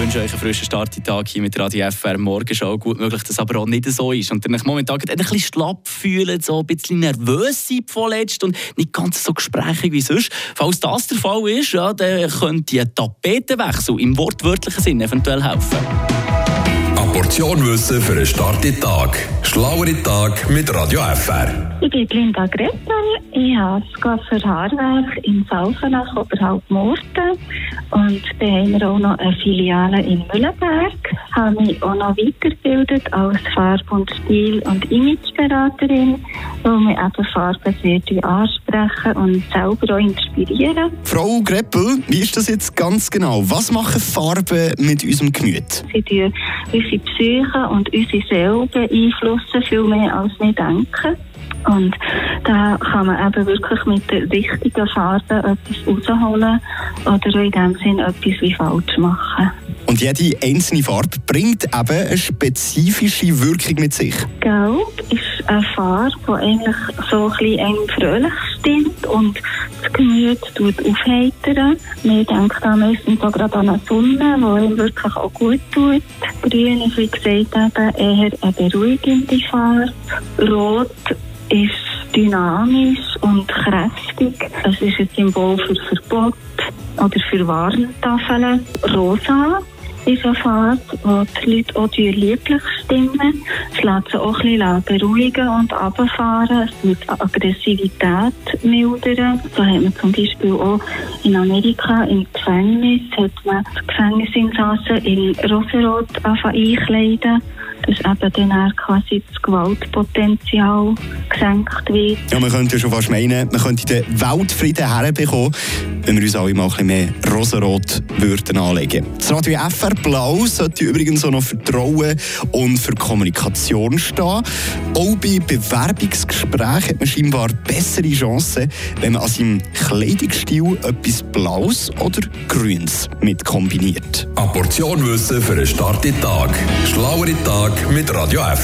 wünsche euch einen frischen Starttag hier mit Radio FR Morgenshow. Gut möglich, dass aber auch nicht so ist. Und dann momentan ein bisschen schlapp fühlen, so ein bisschen nervös sein vorletzt und nicht ganz so gesprächig wie sonst. Falls das der Fall ist, ja, dann könnte ein Tapetenwechsel im wortwörtlichen Sinn eventuell helfen. Portion Wissen für einen starken Tag. Schlauere Tag mit Radio FR. Ich bin Linda Greppel. Ich habe das für Haarwerk in Murten. Und dann haben wir auch noch eine Filiale in Mühlenberg. Ich habe mich auch noch weitergebildet als Farb- und Stil- und Imageberaterin, weil wir eben Farben sehr ansprechen und selber auch inspirieren. Frau Greppel, wie ist das jetzt ganz genau? Was machen Farben mit unserem Gemüt? Sie tun unsere Psyche und unsere Seele beeinflussen, viel mehr als wir denken. Und da kann man eben wirklich mit der richtigen Farbe etwas rausholen oder in dem Sinn etwas wie falsch machen. Und jede einzelne Farbe bringt eben eine spezifische Wirkung mit sich. Gelb ist eine Farbe, die eigentlich so ein bisschen fröhlich stimmt und das Gemüt tut aufheitern. Man denkt da meistens auch gerade an eine Sonne, die einem wirklich auch gut tut. Grün ist, wie gesagt, eben eher eine beruhigende Farbe. Rot ist dynamisch und kräftig. Es ist ein Symbol für Verbot oder für Warntafeln. Rosa ist eine Farbe, die Leute auch lieblich stimmen. Es lässt sie auch ein bisschen beruhigen und runterfahren. Es wird Aggressivität mildern. So hat man zum Beispiel auch in Amerika im Gefängnis hat man Gefängnisinsassen in Rosarot einkleiden dass eben dann quasi das Gewaltpotenzial gesenkt wird. Ja, man könnte ja schon fast meinen, man könnte den Weltfrieden herbekommen, wenn wir uns alle mal ein bisschen mehr rosarot würden anlegen. Das Radio FR Blau sollte übrigens auch noch für Trauen und für Kommunikation stehen. Auch bei Bewerbungsgesprächen hat man scheinbar bessere Chancen, wenn man an seinem Kleidungsstil etwas Blaues oder Grünes mit kombiniert. Eine Portion Wissen für einen starken Tag. Schlauere Tag mit Radio FR.